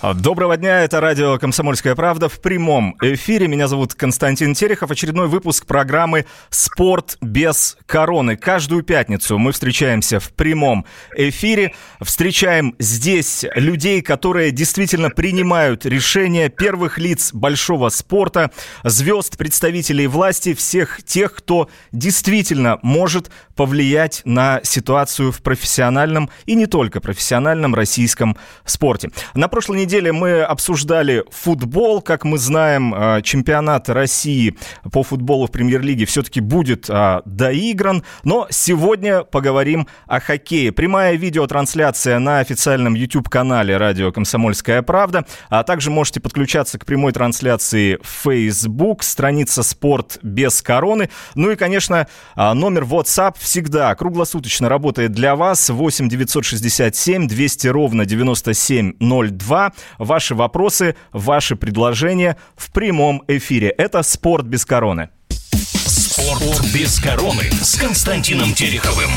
Доброго дня, это радио «Комсомольская правда» в прямом эфире. Меня зовут Константин Терехов. Очередной выпуск программы «Спорт без короны». Каждую пятницу мы встречаемся в прямом эфире. Встречаем здесь людей, которые действительно принимают решения первых лиц большого спорта, звезд, представителей власти, всех тех, кто действительно может повлиять на ситуацию в профессиональном и не только профессиональном российском спорте. На прошлой неделе мы обсуждали футбол. Как мы знаем, а, чемпионат России по футболу в премьер-лиге все-таки будет а, доигран. Но сегодня поговорим о хоккее. Прямая видеотрансляция на официальном YouTube-канале радио «Комсомольская правда». А также можете подключаться к прямой трансляции в Facebook, страница «Спорт без короны». Ну и, конечно, номер WhatsApp всегда круглосуточно работает для вас. 8 967 200 ровно 9702. Ваши вопросы, ваши предложения в прямом эфире. Это «Спорт без короны». «Спорт без короны» с Константином Тереховым.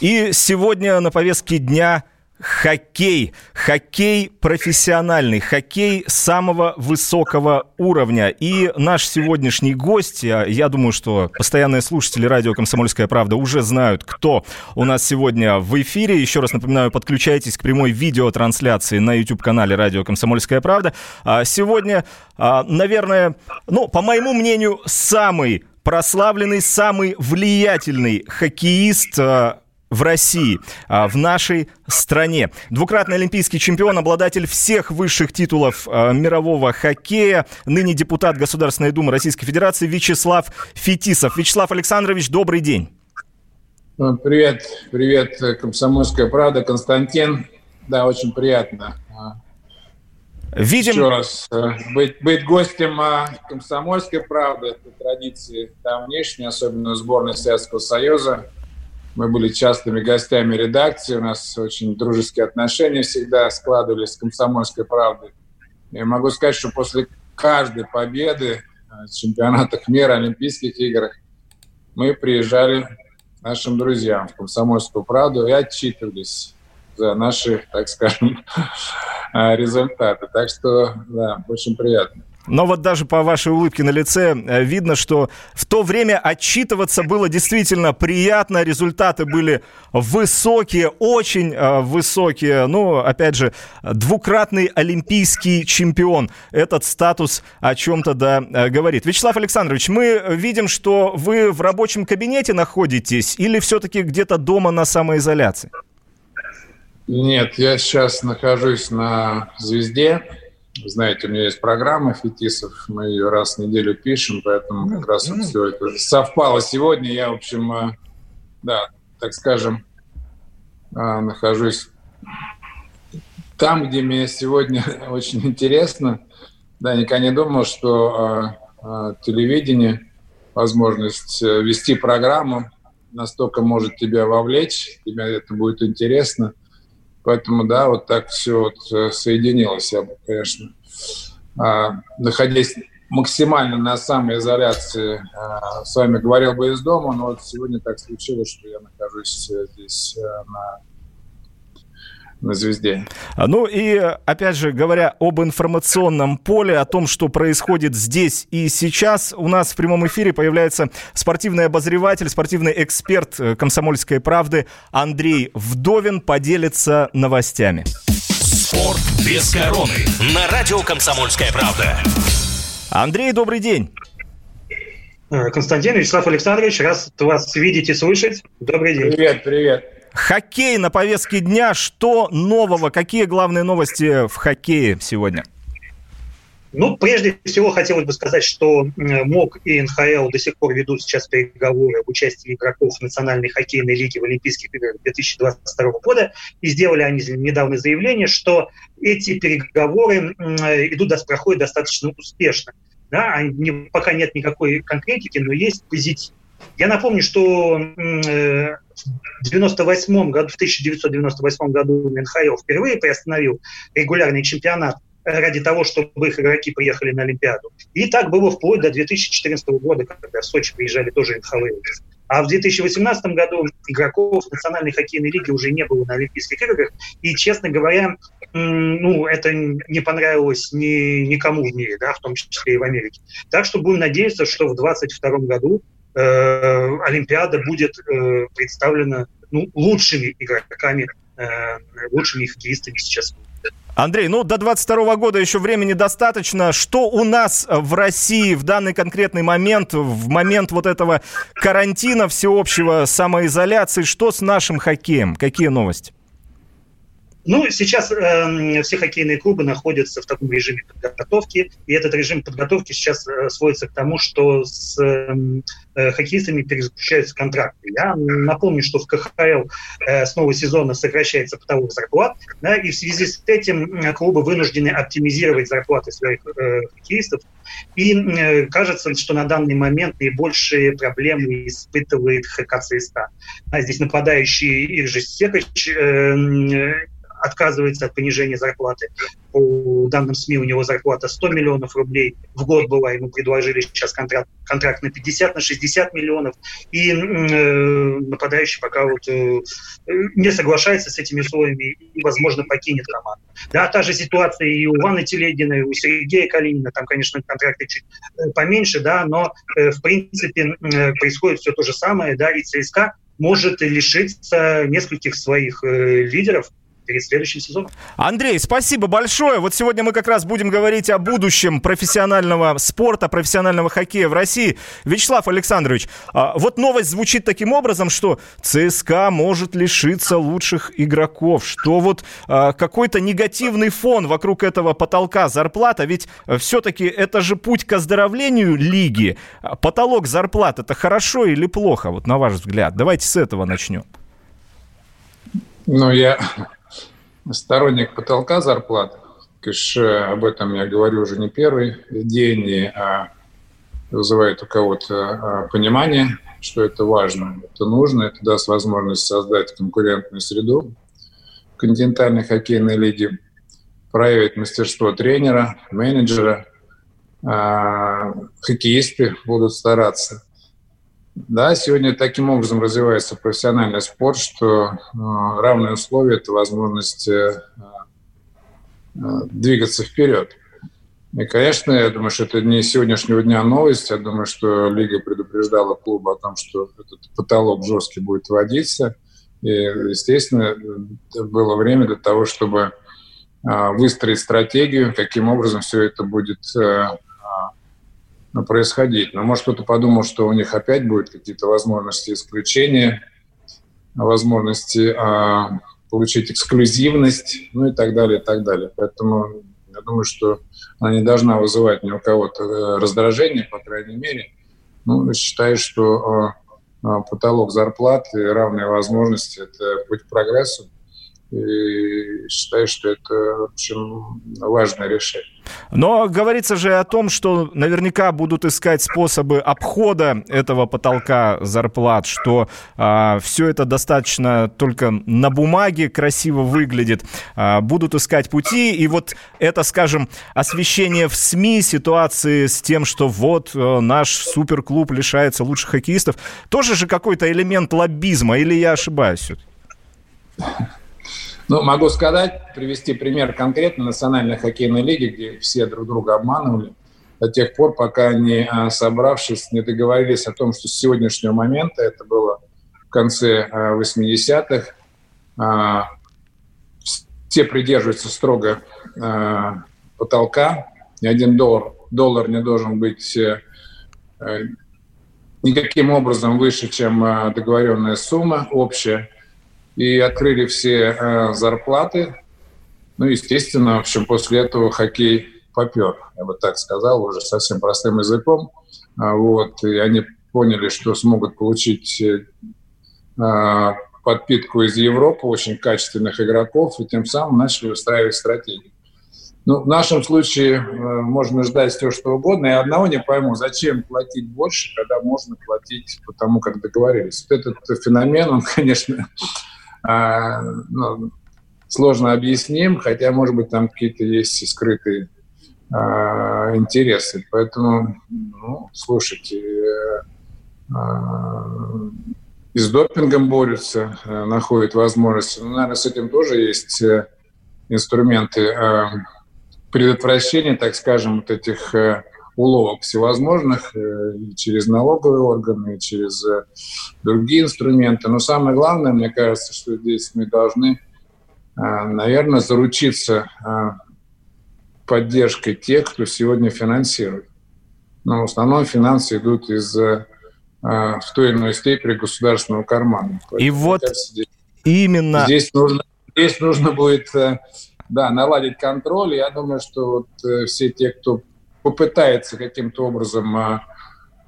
И сегодня на повестке дня – Хоккей. Хоккей профессиональный. Хоккей самого высокого уровня. И наш сегодняшний гость, я, я думаю, что постоянные слушатели радио «Комсомольская правда» уже знают, кто у нас сегодня в эфире. Еще раз напоминаю, подключайтесь к прямой видеотрансляции на YouTube-канале радио «Комсомольская правда». А сегодня, а, наверное, ну, по моему мнению, самый прославленный, самый влиятельный хоккеист а, в России, а, в нашей стране. Двукратный олимпийский чемпион, обладатель всех высших титулов а, мирового хоккея, ныне депутат Государственной Думы Российской Федерации Вячеслав Фетисов. Вячеслав Александрович, добрый день. Ну, привет, привет, Комсомольская правда, Константин. Да, очень приятно. Видим... Еще раз, э, быть, быть гостем Комсомольской правды, это традиции давнейшние, особенно сборной Советского Союза. Мы были частыми гостями редакции, у нас очень дружеские отношения всегда складывались с «Комсомольской правдой». Я могу сказать, что после каждой победы в чемпионатах мира, Олимпийских играх мы приезжали нашим друзьям в «Комсомольскую правду» и отчитывались за наши, так скажем, результаты. Так что, да, очень приятно. Но вот даже по вашей улыбке на лице э, видно, что в то время отчитываться было действительно приятно, результаты были высокие, очень э, высокие. Ну, опять же, двукратный олимпийский чемпион. Этот статус о чем-то, да, э, говорит. Вячеслав Александрович, мы видим, что вы в рабочем кабинете находитесь или все-таки где-то дома на самоизоляции? Нет, я сейчас нахожусь на «Звезде», знаете, у меня есть программа Фетисов, мы ее раз в неделю пишем, поэтому как раз вот все это совпало сегодня. Я, в общем, э, да, так скажем, э, нахожусь там, где мне сегодня очень интересно. Да, никогда не думал, что э, телевидение, возможность вести программу настолько может тебя вовлечь, тебе это будет интересно – Поэтому, да, вот так все вот э, соединилось. Я бы, конечно, а, находясь максимально на самоизоляции, а, с вами говорил бы из дома, но вот сегодня так случилось, что я нахожусь э, здесь э, на на звезде. А, ну и, опять же, говоря об информационном поле, о том, что происходит здесь и сейчас, у нас в прямом эфире появляется спортивный обозреватель, спортивный эксперт э, «Комсомольской правды» Андрей Вдовин поделится новостями. Спорт без короны на радио «Комсомольская правда». Андрей, добрый день. Э, Константин Вячеслав Александрович, раз вас видеть и слышать, добрый день. Привет, привет. Хоккей на повестке дня. Что нового? Какие главные новости в хоккее сегодня? Ну, прежде всего, хотелось бы сказать, что МОК и НХЛ до сих пор ведут сейчас переговоры об участии игроков Национальной хоккейной лиги в Олимпийских играх 2022 года. И сделали они недавно заявление, что эти переговоры идут, проходят достаточно успешно. Да, они, пока нет никакой конкретики, но есть позитив. Я напомню, что э, в 98 году, в 1998 году НХЛ впервые приостановил регулярный чемпионат ради того, чтобы их игроки приехали на Олимпиаду. И так было вплоть до 2014 года, когда в Сочи приезжали тоже НХЛ. А в 2018 году игроков Национальной хоккейной лиги уже не было на Олимпийских играх. И, честно говоря, ну, это не понравилось ни, никому в мире, да, в том числе и в Америке. Так что будем надеяться, что в 2022 году Олимпиада будет э, представлена ну, лучшими игроками, э, лучшими хоккеистами сейчас Андрей, ну до 22 года еще времени достаточно. Что у нас в России в данный конкретный момент, в момент вот этого карантина всеобщего, самоизоляции, что с нашим хоккеем? Какие новости? Ну, сейчас э, все хоккейные клубы находятся в таком режиме подготовки, и этот режим подготовки сейчас э, сводится к тому, что с эм, э, хоккеистами перезаключаются контракты. Я напомню, что в КХЛ э, с нового сезона сокращается потолок зарплат, да, и в связи с этим клубы вынуждены оптимизировать зарплаты своих э, хоккеистов. И э, кажется, что на данный момент наибольшие проблемы испытывает ХК ЦСКА. А здесь нападающий Иржи Секач э, отказывается от понижения зарплаты. По данным СМИ у него зарплата 100 миллионов рублей в год была, ему предложили сейчас контракт, контракт на 50, на 60 миллионов, и э, нападающий пока вот э, не соглашается с этими условиями и, возможно, покинет команду. Да, та же ситуация и у Ваны Телегина, и у Сергея Калинина, там, конечно, контракты чуть э, поменьше, да, но, э, в принципе, э, происходит все то же самое, да, и ЦСКА может лишиться нескольких своих э, лидеров, перед следующим сезоном. Андрей, спасибо большое. Вот сегодня мы как раз будем говорить о будущем профессионального спорта, профессионального хоккея в России. Вячеслав Александрович, а, вот новость звучит таким образом, что ЦСКА может лишиться лучших игроков, что вот а, какой-то негативный фон вокруг этого потолка зарплата, ведь все-таки это же путь к оздоровлению лиги. Потолок зарплат это хорошо или плохо, вот на ваш взгляд? Давайте с этого начнем. Ну, я сторонник потолка зарплат. Конечно, об этом я говорю уже не первый день, и а, вызывает у кого-то а, понимание, что это важно, это нужно, это даст возможность создать конкурентную среду в континентальной хоккейной лиге, проявить мастерство тренера, менеджера, а, хоккеисты будут стараться. Да, сегодня таким образом развивается профессиональный спорт, что э, равные условия – это возможность э, э, двигаться вперед. И, конечно, я думаю, что это не сегодняшнего дня новость. Я думаю, что Лига предупреждала клуб о том, что этот потолок жесткий будет вводиться. И, естественно, было время для того, чтобы выстроить стратегию, каким образом все это будет происходить. Но может кто-то подумал, что у них опять будут какие-то возможности исключения, возможности а, получить эксклюзивность, ну и так далее, и так далее. Поэтому я думаю, что она не должна вызывать ни у кого-то э, раздражение, по крайней мере. Ну, считаю, что а, а, потолок зарплат и равные возможности – это путь к прогрессу. И считаю, что это, в общем, важное решение. Но говорится же о том, что наверняка будут искать способы обхода этого потолка зарплат, что а, все это достаточно только на бумаге красиво выглядит. А, будут искать пути, и вот это, скажем, освещение в СМИ ситуации с тем, что вот а, наш суперклуб лишается лучших хоккеистов, тоже же какой-то элемент лоббизма, или я ошибаюсь? Ну, могу сказать, привести пример конкретно Национальной хоккейной лиги, где все друг друга обманывали до тех пор, пока не а, собравшись, не договорились о том, что с сегодняшнего момента, это было в конце 80-х, а, все придерживаются строго потолка, ни один доллар, доллар не должен быть э, никаким образом выше, чем договоренная сумма общая и открыли все э, зарплаты. Ну, естественно, в общем, после этого хоккей попер, я бы так сказал, уже совсем простым языком. А, вот, и они поняли, что смогут получить э, а, подпитку из Европы, очень качественных игроков, и тем самым начали выстраивать стратегию. Ну, в нашем случае э, можно ждать все, что угодно. Я одного не пойму, зачем платить больше, когда можно платить по тому, как договорились. Вот этот феномен, он, конечно, э, ну, сложно объясним, хотя, может быть, там какие-то есть скрытые э, интересы. Поэтому, ну, слушайте, э, э, и с допингом борются, э, находят возможности. Ну, наверное, с этим тоже есть э, инструменты предотвращения, так скажем, вот этих уловок всевозможных э, через налоговые органы, через э, другие инструменты. Но самое главное, мне кажется, что здесь мы должны а, наверное, заручиться поддержкой тех, кто сегодня финансирует. Но в основном финансы идут из в той или иной степени государственного кармана. Поэтому, И вот кажется, здесь, именно... Здесь нужно, здесь нужно будет э, да, наладить контроль. Я думаю, что вот э, все те, кто попытается каким-то образом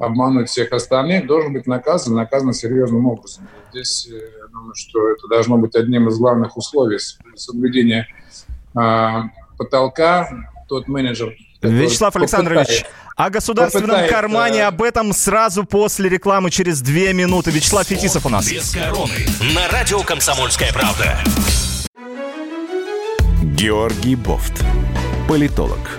обмануть всех остальных, должен быть наказан, наказан серьезным образом. Здесь, э, я думаю, что это должно быть одним из главных условий соблюдения а, потолка. Тот менеджер, Вячеслав Александрович, о государственном кармане об этом сразу после рекламы через две минуты. Вячеслав Фетисов у нас. Без короны. На радио «Комсомольская правда». Георгий Бофт. Политолог,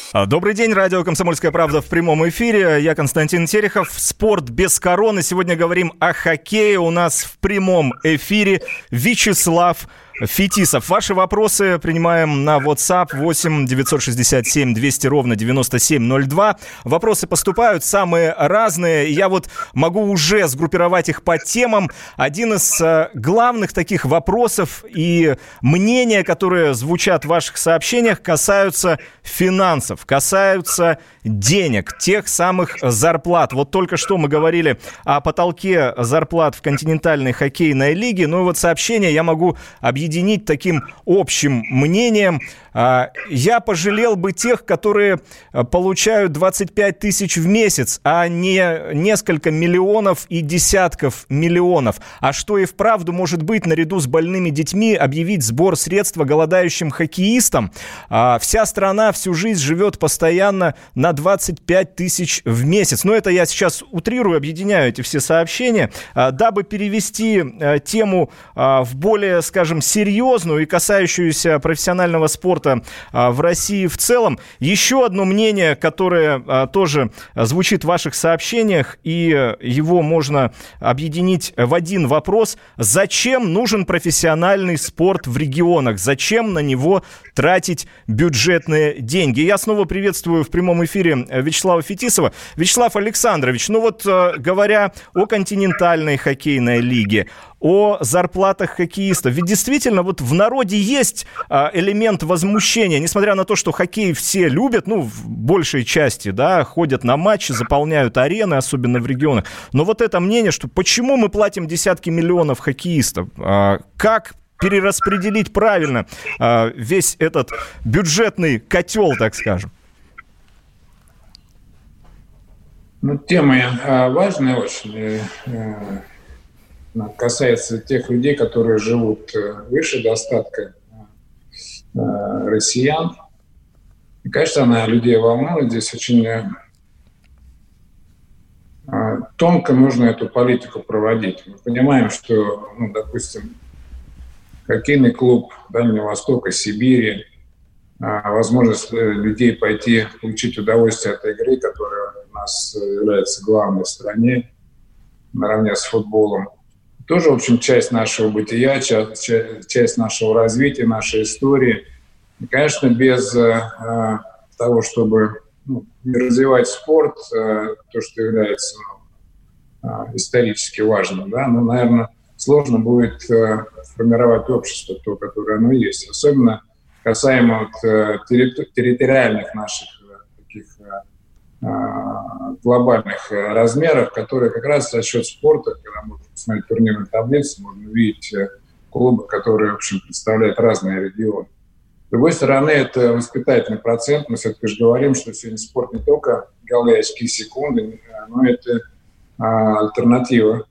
А, добрый день, радио «Комсомольская правда» в прямом эфире. Я Константин Терехов. Спорт без короны. Сегодня говорим о хоккее. У нас в прямом эфире Вячеслав Фетисов. Ваши вопросы принимаем на WhatsApp 8 967 200 ровно 9702. Вопросы поступают самые разные. Я вот могу уже сгруппировать их по темам. Один из э, главных таких вопросов и мнения, которые звучат в ваших сообщениях, касаются финансов, касаются денег, тех самых зарплат. Вот только что мы говорили о потолке зарплат в континентальной хоккейной лиге. Ну и вот сообщение я могу объединить таким общим мнением. А, я пожалел бы тех, которые а, получают 25 тысяч в месяц, а не несколько миллионов и десятков миллионов. А что и вправду может быть наряду с больными детьми объявить сбор средства голодающим хоккеистам? А, вся страна всю жизнь живет постоянно на 25 тысяч в месяц. Но это я сейчас утрирую, объединяю эти все сообщения, дабы перевести тему в более, скажем, серьезную и касающуюся профессионального спорта а, в России в целом. Еще одно мнение, которое а, тоже звучит в ваших сообщениях, и его можно объединить в один вопрос. Зачем нужен профессиональный спорт в регионах? Зачем на него тратить бюджетные деньги? Я снова приветствую в прямом эфире Вячеслава Фетисова. Вячеслав Александрович, ну вот э, говоря о континентальной хоккейной лиге, о зарплатах хоккеистов. Ведь действительно вот в народе есть а, элемент возмущения, несмотря на то, что хоккей все любят, ну, в большей части, да, ходят на матчи, заполняют арены, особенно в регионах. Но вот это мнение, что почему мы платим десятки миллионов хоккеистов? А, как перераспределить правильно а, весь этот бюджетный котел, так скажем? Ну, тема важная очень. Э, э, касается тех людей, которые живут э, выше достатка э, россиян. И, конечно, она людей волнует. Здесь очень э, тонко нужно эту политику проводить. Мы понимаем, что, ну, допустим, хоккейный клуб Дальнего Востока, Сибири, возможность людей пойти получить удовольствие от игры, которая у нас является главной в стране, наравне с футболом – тоже, в общем, часть нашего бытия, часть, нашего развития, нашей истории. И, конечно, без э, того, чтобы ну, развивать спорт, э, то, что является э, исторически важным, да, ну, наверное, сложно будет э, формировать общество, то, которое оно есть. Особенно касаемо вот, э, территори- территориальных наших э, таких э, глобальных размеров, которые как раз за счет спорта, когда можно посмотреть турнирную таблицу, можно увидеть клубы, которые, в общем, представляют разные регионы. С другой стороны, это воспитательный процент. Мы все-таки же говорим, что сегодня спорт не только голы, очки, секунды, но это а, альтернатива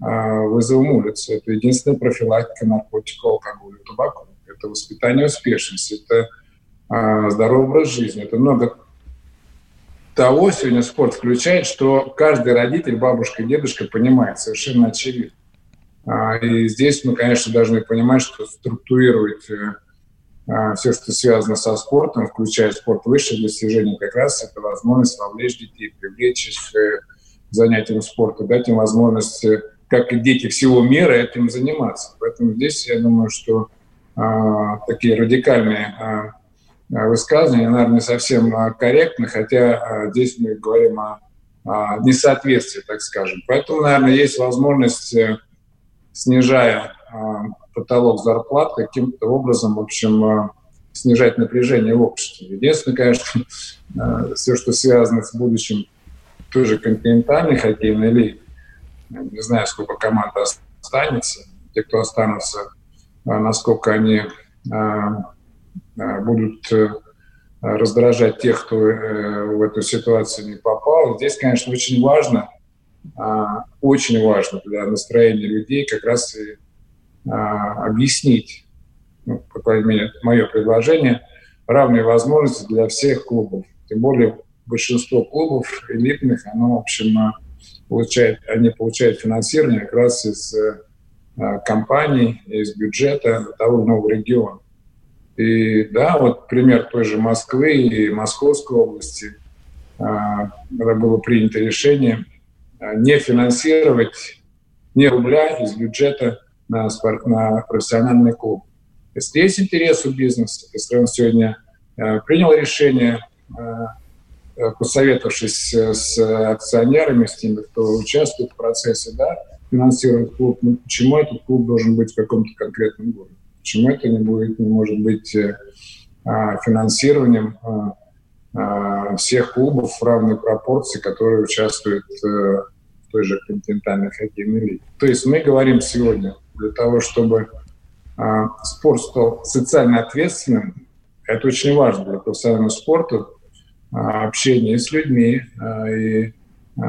а, вызовам улицы. Это единственная профилактика наркотиков, алкоголя, табаку. Это воспитание успешности, это а, здоровый образ жизни. Это много того сегодня спорт включает, что каждый родитель, бабушка и дедушка понимает совершенно очевидно. И здесь мы, конечно, должны понимать, что структурировать э, а, все, что связано со спортом, включая спорт высших достижений, как раз это возможность вовлечь детей, привлечь их к занятиям спорта, дать им возможность, э, как и дети всего мира, этим заниматься. Поэтому здесь я думаю, что а, такие радикальные а, высказывания, наверное, не совсем корректны, хотя а, здесь мы говорим о, о несоответствии, так скажем. Поэтому, наверное, есть возможность, э, снижая потолок зарплат, каким-то образом, в общем, э, снижать напряжение в обществе. Единственное, конечно, э, все, что связано с будущим той же континентальной хоккейной лиги, не знаю, сколько команд останется, те, кто останутся, э, насколько они будут раздражать тех, кто в эту ситуацию не попал. Здесь, конечно, очень важно, очень важно для настроения людей как раз и а, объяснить, ну, по крайней мере, мое предложение, равные возможности для всех клубов. Тем более большинство клубов элитных, оно, в общем, а, получает, они получают финансирование как раз из э, компаний, из бюджета того иного региона. И да, вот пример той же Москвы и Московской области, а, когда было принято решение не финансировать ни рубля из бюджета на, спорт, на профессиональный клуб. Если есть интерес у бизнеса, если он сегодня э, принял решение, посоветовавшись с акционерами, с теми, кто участвует в процессе, да, финансирует клуб, ну, почему этот клуб должен быть в каком-то конкретном городе? Почему это не, будет, не может быть э, а, финансированием а, а, всех клубов в равной пропорции, которые участвуют э, в той же континентальной хоккейной лиге? То есть мы говорим сегодня для того, чтобы а, спорт стал социально ответственным. Это очень важно для профессионального спорта, а, общение с людьми, а, и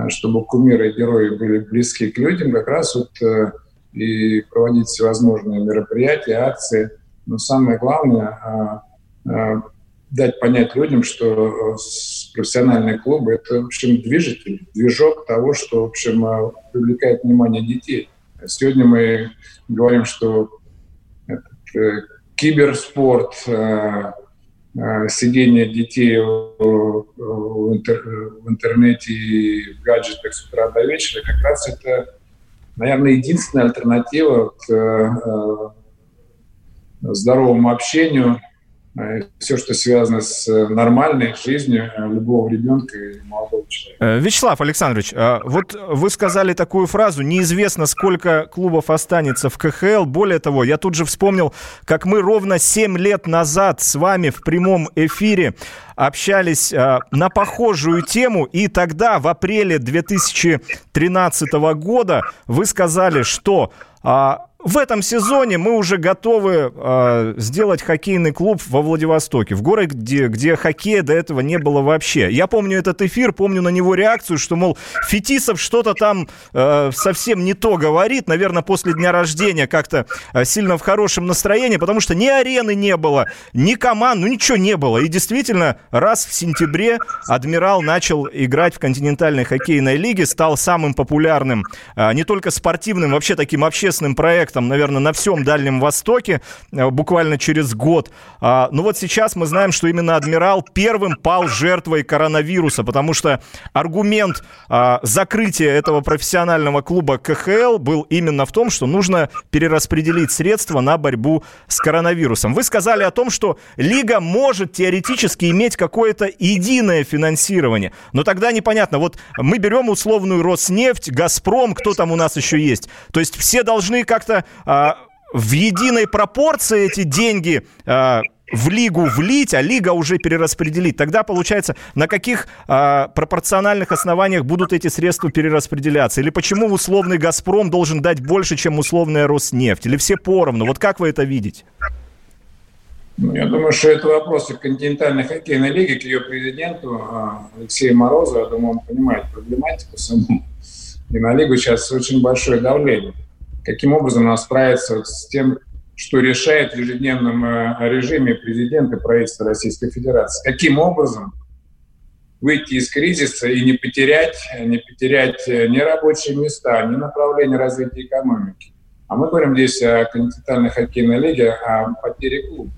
чтобы кумиры и герои были близки к людям, как раз вот э, и проводить всевозможные мероприятия, акции. Но самое главное дать понять людям, что э, профессиональные клубы – это, в общем, движитель, движок того, что, в общем, привлекает внимание детей. Сегодня мы говорим, что э, киберспорт, сидение детей в, в, интер, в интернете и в гаджетах с утра до вечера, как раз это, наверное, единственная альтернатива к э, здоровому общению – Э, все, что связано с э, нормальной жизнью э, любого ребенка и молодого человека. Вячеслав Александрович, вот вы сказали такую фразу, неизвестно, сколько клубов останется в КХЛ. Более того, я тут же вспомнил, как мы ровно 7 лет назад с вами в прямом эфире общались на похожую тему, и тогда, в апреле 2013 года, вы сказали, что а, в этом сезоне мы уже готовы э, сделать хоккейный клуб во Владивостоке, в городе, где, где хоккея до этого не было вообще. Я помню этот эфир, помню на него реакцию, что, мол, Фетисов что-то там э, совсем не то говорит, наверное, после дня рождения как-то э, сильно в хорошем настроении, потому что ни арены не было, ни команд, ну ничего не было. И действительно, раз в сентябре Адмирал начал играть в континентальной хоккейной лиге, стал самым популярным, э, не только спортивным, вообще таким общественным проектом, проектом, наверное, на всем Дальнем Востоке э, буквально через год. А, Но ну вот сейчас мы знаем, что именно «Адмирал» первым пал жертвой коронавируса, потому что аргумент а, закрытия этого профессионального клуба КХЛ был именно в том, что нужно перераспределить средства на борьбу с коронавирусом. Вы сказали о том, что лига может теоретически иметь какое-то единое финансирование, но тогда непонятно. Вот мы берем условную Роснефть, Газпром, кто там у нас еще есть. То есть все должны как-то а, в единой пропорции эти деньги а, в лигу влить, а лига уже перераспределить. Тогда получается, на каких а, пропорциональных основаниях будут эти средства перераспределяться? Или почему условный «Газпром» должен дать больше, чем условная «Роснефть»? Или все поровну? Вот как вы это видите? Ну, я думаю, что это вопросы континентальной хоккейной лиги к ее президенту а, Алексею Морозову. Я думаю, он понимает проблематику саму. И на лигу сейчас очень большое давление. Каким образом она справится с тем, что решает в ежедневном э, режиме президент и правительство Российской Федерации? Каким образом выйти из кризиса и не потерять, не потерять э, ни рабочие места, ни направление развития экономики? А мы говорим здесь о континентальной хоккейной лиге, о потере клуба.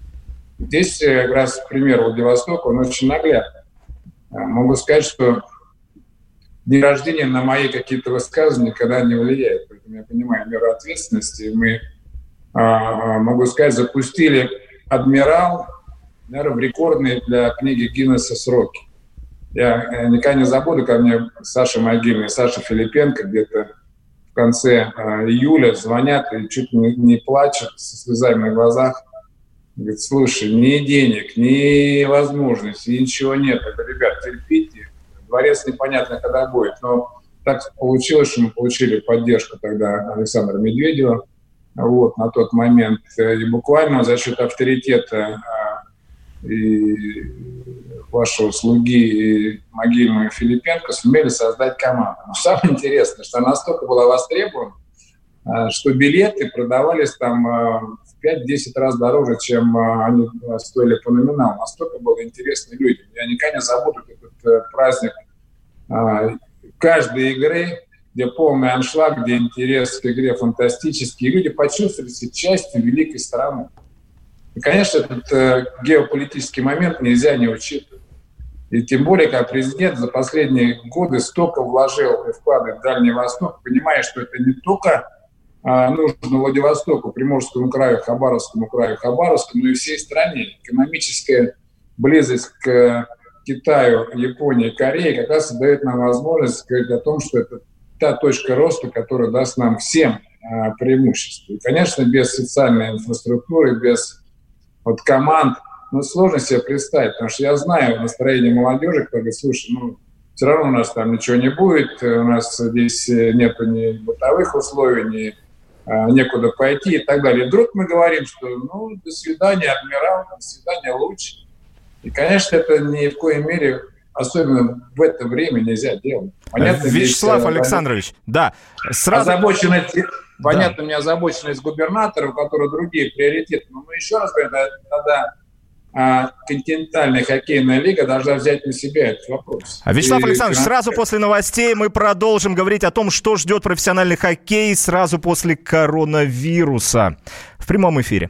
Здесь э, как раз пример Владивостока, он очень наглядный. Могу сказать, что день рождения на мои какие-то высказывания никогда не влияет. Я понимаю меру ответственности. Мы, а, а, могу сказать, запустили «Адмирал», наверное, в рекордные для книги Гиннесса сроки. Я э, никогда не забуду, ко мне Саша Могильный, Саша Филипенко где-то в конце июля звонят и чуть не, не плачут со слезами на глазах Говорит, слушай, ни денег, ни возможностей, ничего нет. Говорю, ребят, терпите. Дворец непонятно, когда будет. Но так получилось, что мы получили поддержку тогда Александра Медведева вот, на тот момент. И буквально за счет авторитета а, и вашего слуги и могильного Филипенко сумели создать команду. Но самое интересное, что она настолько была востребована, а, что билеты продавались там а, 5-10 раз дороже, чем они стоили по номиналу. Настолько было интересно людям. Я никогда не забуду этот э, праздник каждой игры, где полный аншлаг, где интерес к игре фантастический. И люди почувствовали себя частью великой страны. И, конечно, этот э, геополитический момент нельзя не учитывать. И тем более, как президент за последние годы столько вложил и вкладывает в Дальний Восток, понимая, что это не только а, нужно Владивостоку, Приморскому краю, Хабаровскому краю, Хабаровскому, но и всей стране. Экономическая близость к Китаю, Японии, Корее как раз дает нам возможность говорить о том, что это та точка роста, которая даст нам всем а, преимущество. И, конечно, без социальной инфраструктуры, без вот команд, ну, сложно себе представить, потому что я знаю настроение молодежи, кто говорит, слушай, ну, все равно у нас там ничего не будет, у нас здесь нет ни бытовых условий, ни Э, некуда пойти и так далее. И вдруг мы говорим, что ну, до свидания, адмирал, до свидания, луч. И, конечно, это ни в коей мере особенно в это время нельзя делать. Понятно, Вячеслав здесь, э, Александрович, да. Сразу... Озабоченность, понятно, да. у меня озабоченность губернатора, у которого другие приоритеты. Но мы еще раз говорим, тогда а континентальная хоккейная лига должна взять на себя этот вопрос. А Вячеслав и, Александрович, сразу после новостей мы продолжим говорить о том, что ждет профессиональный хоккей сразу после коронавируса. В прямом эфире.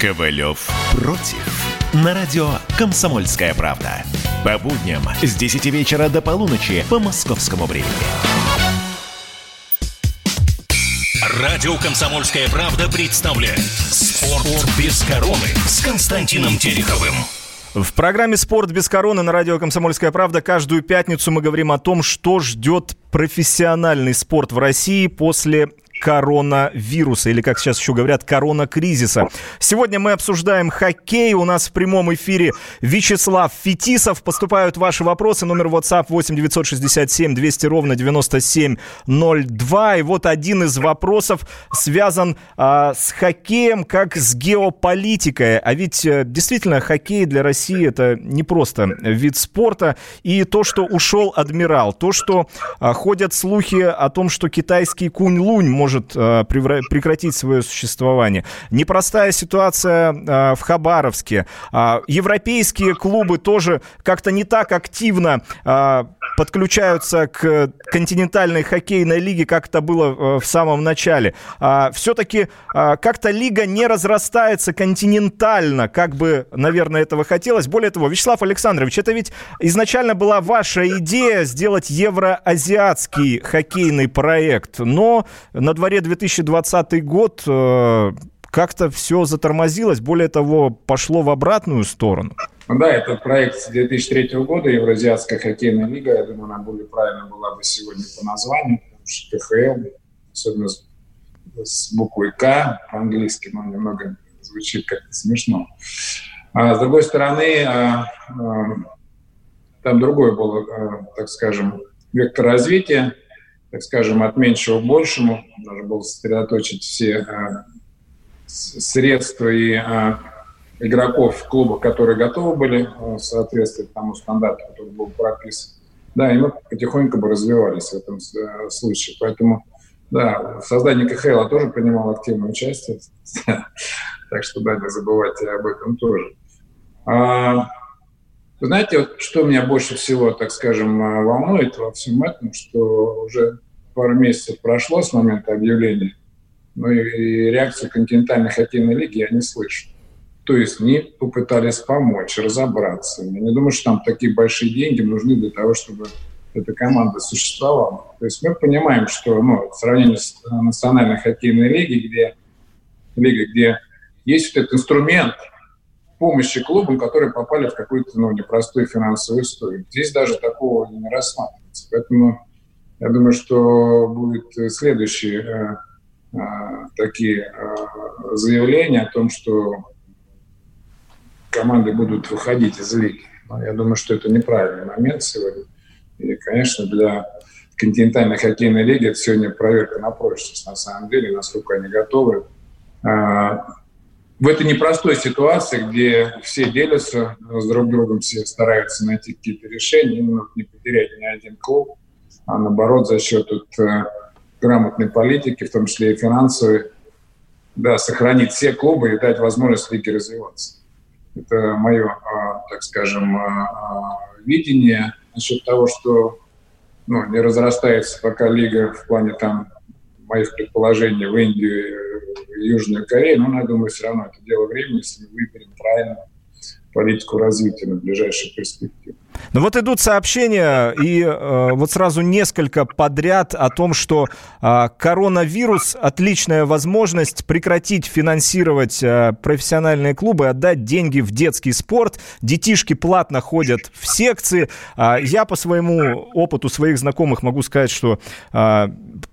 Ковалев против. На радио «Комсомольская правда». По будням с 10 вечера до полуночи по московскому времени. Радио «Комсомольская правда» представляет «Спорт без короны» с Константином Тереховым. В программе «Спорт без короны» на радио «Комсомольская правда» каждую пятницу мы говорим о том, что ждет профессиональный спорт в России после коронавируса, или, как сейчас еще говорят, коронакризиса. Сегодня мы обсуждаем хоккей. У нас в прямом эфире Вячеслав Фетисов. Поступают ваши вопросы. Номер WhatsApp 8 967 200 ровно 9702. И вот один из вопросов связан а, с хоккеем как с геополитикой. А ведь а, действительно хоккей для России это не просто вид спорта. И то, что ушел адмирал, то, что а, ходят слухи о том, что китайский кунь-лунь может может э, прекратить свое существование. Непростая ситуация э, в Хабаровске. Э, европейские клубы тоже как-то не так активно подключаются к континентальной хоккейной лиге, как это было в самом начале. А, все-таки а, как-то лига не разрастается континентально, как бы, наверное, этого хотелось. Более того, Вячеслав Александрович, это ведь изначально была ваша идея сделать евроазиатский хоккейный проект, но на дворе 2020 год э, как-то все затормозилось, более того, пошло в обратную сторону. Ну да, это проект с 2003 года, Евразиатская хоккейная лига. Я думаю, она более правильно была бы сегодня по названию, потому что КХЛ, особенно с, с буквой К по-английски, но немного звучит как-то смешно. А с другой стороны, а, а, там другой был, а, так скажем, вектор развития, так скажем, от меньшего к большему. Нужно было сосредоточить все а, средства и а, игроков в клубах, которые готовы были а, соответствовать тому стандарту, который был прописан. Да, и мы потихоньку бы развивались в этом а, случае. Поэтому, да, в создании КХЛ тоже принимал активное участие. Так что, да, не забывайте об этом тоже. Вы знаете, вот, что меня больше всего, так скажем, волнует во всем этом, что уже пару месяцев прошло с момента объявления но и, и реакцию континентальной хоккейной лиги я не слышу. То есть не попытались помочь, разобраться. Я не думаю, что там такие большие деньги нужны для того, чтобы эта команда существовала. То есть мы понимаем, что ну, в сравнении с национальной хоккейной лигой, где, лигой, где есть вот этот инструмент помощи клубам, которые попали в какую-то ну, непростую финансовую историю. Здесь даже такого не рассматривается. Поэтому я думаю, что будет следующий э, Э, такие э, заявления о том, что команды будут выходить из лиги. Но я думаю, что это неправильный момент сегодня. И, конечно, для континентальной хоккейной лиги это сегодня проверка на прочность, на самом деле, насколько они готовы. Э, в этой непростой ситуации, где все делятся с друг другом, все стараются найти какие-то решения, именно не потерять ни один клуб, а наоборот за счет вот, грамотной политики, в том числе и финансовой, да, сохранить все клубы и дать возможность лиге развиваться. Это мое, а, так скажем, видение насчет того, что ну, не разрастается пока лига в плане там моих предположений в Индию и Южную Корею, но я думаю, все равно это дело времени, если мы выберем правильно политику развития на ближайшую перспективу. Ну вот идут сообщения, и э, вот сразу несколько подряд о том, что э, коронавирус – отличная возможность прекратить финансировать э, профессиональные клубы, отдать деньги в детский спорт. Детишки платно ходят в секции. Э, я по своему опыту своих знакомых могу сказать, что э,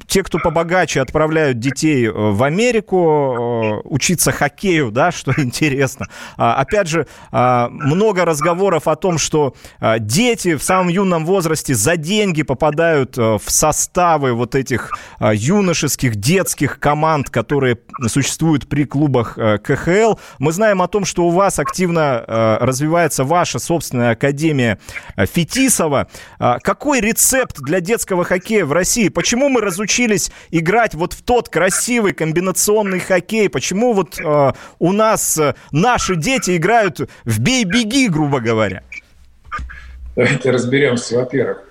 те, кто побогаче, отправляют детей э, в Америку э, учиться хоккею, да, что интересно. А, опять же, а, много разговоров о том, что а, дети в самом юном возрасте за деньги попадают э, в составы вот этих а, юношеских, детских команд, которые существуют при клубах а, КХЛ. Мы знаем о том, что у вас активно а, развивается ваша собственная академия Фетисова. А, какой рецепт для детского хоккея в России? Почему мы разучились играть вот в тот красивый комбинационный хоккей? Почему вот а, у нас а, наши дети играют в бей-беги, грубо говоря? Давайте разберемся. Во-первых,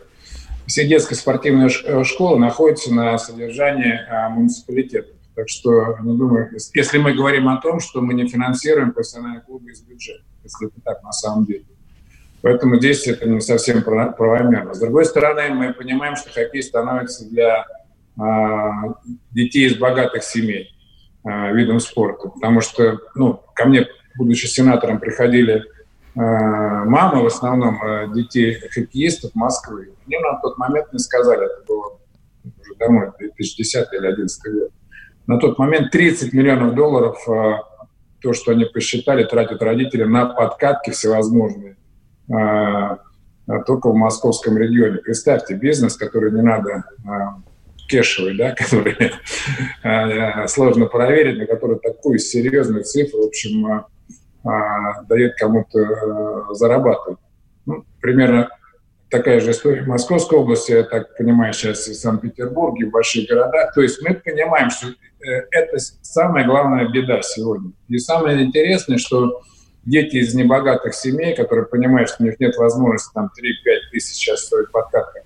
все детские спортивные э, школы находятся на содержании а, муниципалитета. Так что, ну, думаю, если мы говорим о том, что мы не финансируем профессиональные клубы из бюджета, если это так на самом деле. Поэтому здесь это не совсем правомерно. С другой стороны, мы понимаем, что хоккей становится для а, детей из богатых семей а, видом спорта. Потому что, ну, ко мне, будучи сенатором, приходили мамы, в основном э, детей хоккеистов Москвы. Мне на тот момент не сказали, это было уже давно, 2010 или 2011 год. На тот момент 30 миллионов долларов, э, то, что они посчитали, тратят родители на подкатки всевозможные только в московском регионе. Представьте, бизнес, который не надо кешевый, да, который сложно проверить, на который такую серьезную цифру, в общем, а, дает кому-то э, зарабатывать. Ну, примерно такая же история в Московской области, я так понимаю, сейчас и в Санкт-Петербурге, в больших городах. То есть мы понимаем, что э, это самая главная беда сегодня. И самое интересное, что дети из небогатых семей, которые понимают, что у них нет возможности там 3-5 тысяч сейчас стоит подкатка,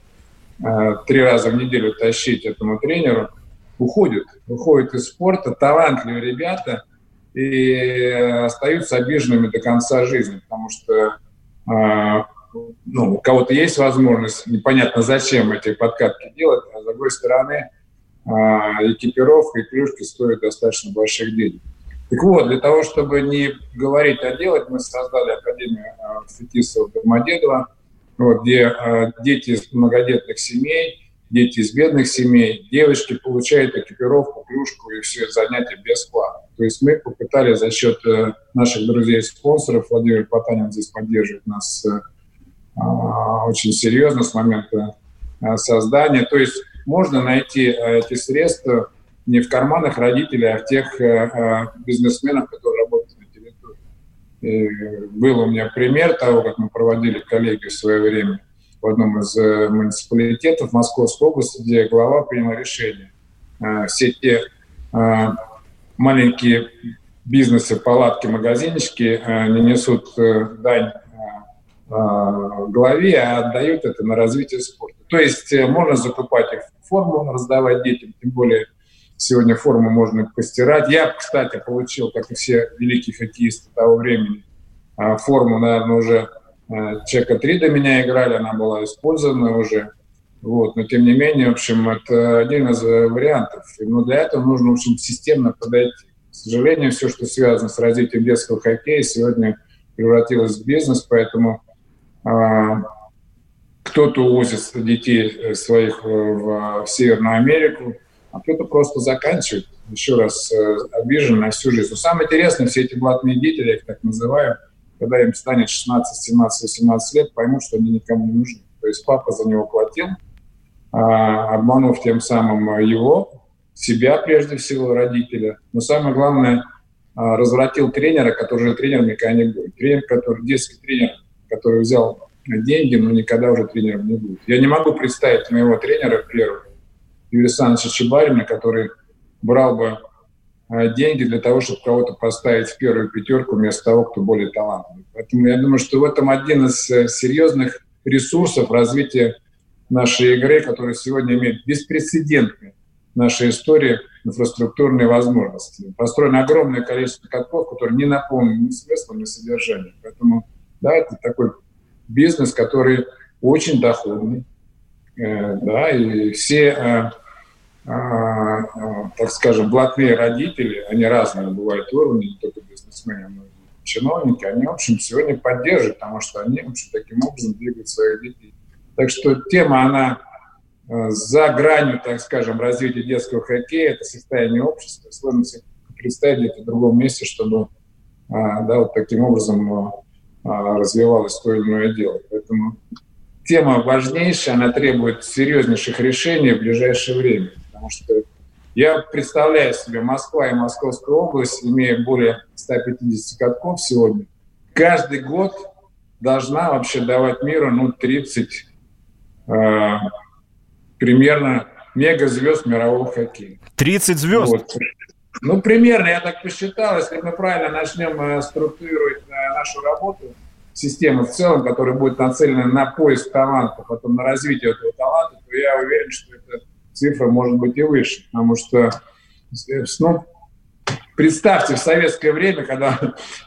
э, три раза в неделю тащить этому тренеру, уходят. Уходят из спорта, талантливые ребята, и остаются обиженными до конца жизни, потому что э, ну, у кого-то есть возможность, непонятно зачем эти подкатки делать, а с другой стороны, а, экипировка и клюшки стоят достаточно больших денег. Так вот, для того, чтобы не говорить, а делать, мы создали Академию а, Фетисова Домодедова, вот, где а, дети из многодетных семей, дети из бедных семей, девочки получают экипировку, клюшку и все занятия бесплатно. То есть мы попытались за счет э, наших друзей-спонсоров, Владимир Потанин здесь поддерживает нас э, а, очень серьезно с момента а, создания. То есть можно найти эти средства не в карманах родителей, а в тех бизнесменах, которые работают на территории. И был у меня пример того, как мы проводили коллеги в свое время в одном из э, муниципалитетов Московской области, где глава принял решение. Все те маленькие бизнесы, палатки, магазинчики не несут э, дань Э, главе, а отдают это на развитие спорта. То есть э, можно закупать их форму, раздавать детям, тем более сегодня форму можно постирать. Я, кстати, получил, как и все великие хоккеисты того времени, э, форму, наверное, уже человека три до меня играли, она была использована уже. Вот. Но тем не менее, в общем, это один из вариантов. Но для этого нужно, в общем, системно подойти. К сожалению, все, что связано с развитием детского хоккея, сегодня превратилось в бизнес, поэтому а, кто-то увозит детей э, своих э, в Северную Америку, а кто-то просто заканчивает, еще раз э, обижен на всю жизнь. Но самое интересное, все эти блатные дети, я их так называю, когда им станет 16, 17, 18 лет, поймут, что они никому не нужны. То есть папа за него платил, обманув тем самым его, себя прежде всего, родителя. Но самое главное, а, развратил тренера, который же тренером никогда не будет. Тренер, который, детский тренер, который взял деньги, но никогда уже тренером не будет. Я не могу представить моего тренера первого, Юрия Александровича Чебарина, который брал бы а, деньги для того, чтобы кого-то поставить в первую пятерку вместо того, кто более талантливый. Поэтому я думаю, что в этом один из э, серьезных ресурсов развития нашей игры, которая сегодня имеет беспрецедентные в нашей истории инфраструктурные возможности. Построено огромное количество катков, которые не наполнены ни смыслом, ни содержанием. Поэтому да, это такой бизнес, который очень доходный. Э, да, и все, э, э, так скажем, блатные родители, они разные бывают уровни, не только бизнесмены, но и чиновники, они, в общем, сегодня поддерживают, потому что они, в общем, таким образом двигают своих детей. Так что тема, она за гранью, так скажем, развития детского хоккея, это состояние общества. Сложно себе представить где-то в другом месте, чтобы да, вот таким образом а, развивалось то или иное дело. Поэтому тема важнейшая, она требует серьезнейших решений в ближайшее время. Потому что я представляю себе Москва и Московская область, имея более 150 катков сегодня, каждый год должна вообще давать миру ну, 30 э, примерно мегазвезд мирового хоккея. 30 звезд? Вот. Ну, примерно, я так посчитал, если мы правильно начнем э, структурировать э, нашу работу, систему в целом, которая будет нацелена на поиск таланта, потом на развитие этого таланта, то я уверен, что эта цифра может быть и выше. Потому что, э, ну, представьте, в советское время, когда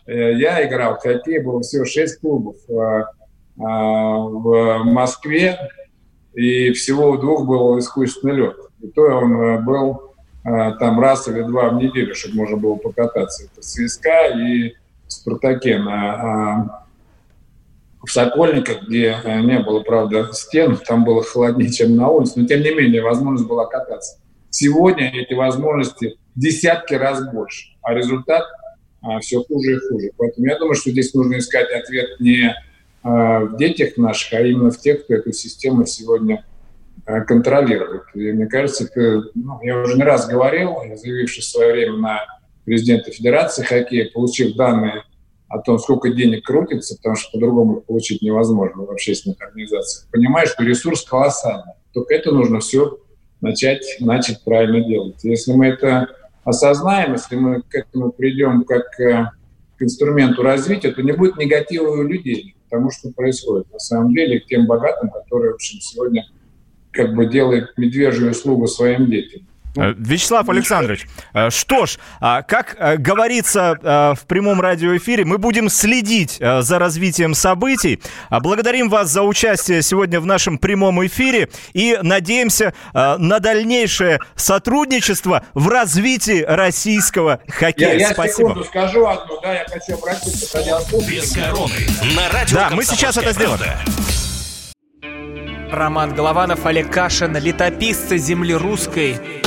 я играл в хоккей, было всего 6 клубов в Москве, и всего у двух был искусственный лед. И то он был а, там раз или два в неделю, чтобы можно было покататься. Это ЦСКА и Спартаке на, а, в Сокольниках, где э, не было, правда, стен, там было холоднее, чем на улице, но тем не менее возможность была кататься. Сегодня эти возможности десятки раз больше, а результат а, все хуже и хуже. Поэтому я думаю, что здесь нужно искать ответ не в детях наших, а именно в тех, кто эту систему сегодня Э, контролировать. И мне кажется, это, ну, я уже не раз говорил, заявившись в свое время на президента Федерации хоккея, получив данные о том, сколько денег крутится, потому что по-другому получить невозможно в общественных организациях, понимаешь, что ресурс колоссальный. Только это нужно все начать, начать правильно делать. Если мы это осознаем, если мы к этому придем как э, к инструменту развития, то не будет негатива у людей, потому что происходит на самом деле к тем богатым, которые, в общем, сегодня как бы делают медвежью услугу своим детям. Э, Вячеслав Александрович, э, что ж, а, как э, говорится в прямом радиоэфире, мы будем следить за развитием событий. А, благодарим вас за участие сегодня в нашем прямом эфире и надеемся на дальнейшее сотрудничество в развитии российского хоккея. Я, я Спасибо. секунду скажу одну, да, я хочу обратиться к радиослушателям. Без короны. На радио Да, мы сейчас это сделаем. Роман Голованов, Олег Кашин, летописцы земли русской.